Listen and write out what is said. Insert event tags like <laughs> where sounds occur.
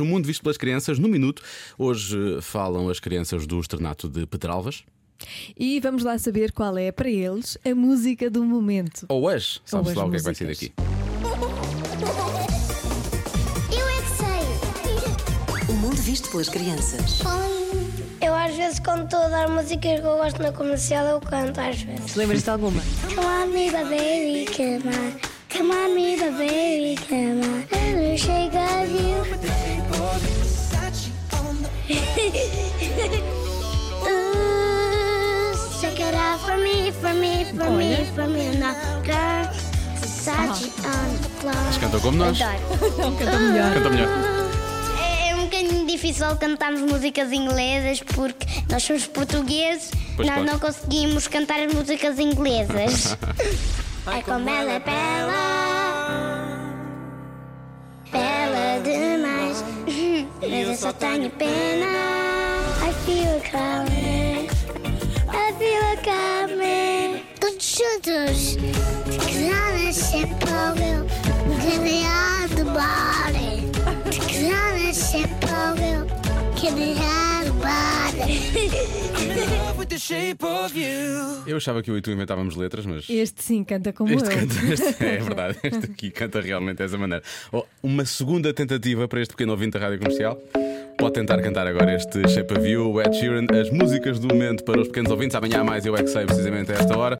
O mundo visto pelas crianças, no minuto. Hoje eh, falam as crianças do Externato de Pedralvas. E vamos lá saber qual é para eles a música do momento. Ou as. Sabes as lá o que é que vai ser músicas. daqui? Eu é que sei. O mundo visto pelas crianças. Eu às vezes quando estou a dar músicas que eu gosto na comercial eu canto às vezes. Lembras-te de alguma? Come on me baby, come on. Come on me baby, come on. For me, for me, for me, for me now, girl. Versace on the floor. Cantam como nós. Não canta melhor. Canta melhor. É um bocadinho difícil cantarmos músicas inglesas porque nós somos portugueses, Pois nós claro. não conseguimos cantar as músicas inglesas. <laughs> Ai, como ela é bela, bela demais, <laughs> mas eu só tenho pena. I feel it Juntos, crianças sempre ouviu, criar do body. Crianças sempre ouviu, criar do body. Eu achava que eu e tu inventávamos letras, mas. Este sim canta como Este eu. canta, este, <laughs> é verdade, este aqui canta realmente dessa maneira. Oh, uma segunda tentativa para este pequeno ouvinte da rádio comercial. Pode tentar cantar agora este Shape of You, Ed Sheeran, as músicas do momento para os pequenos ouvintes. Amanhã há mais, eu é que sei, precisamente a esta hora.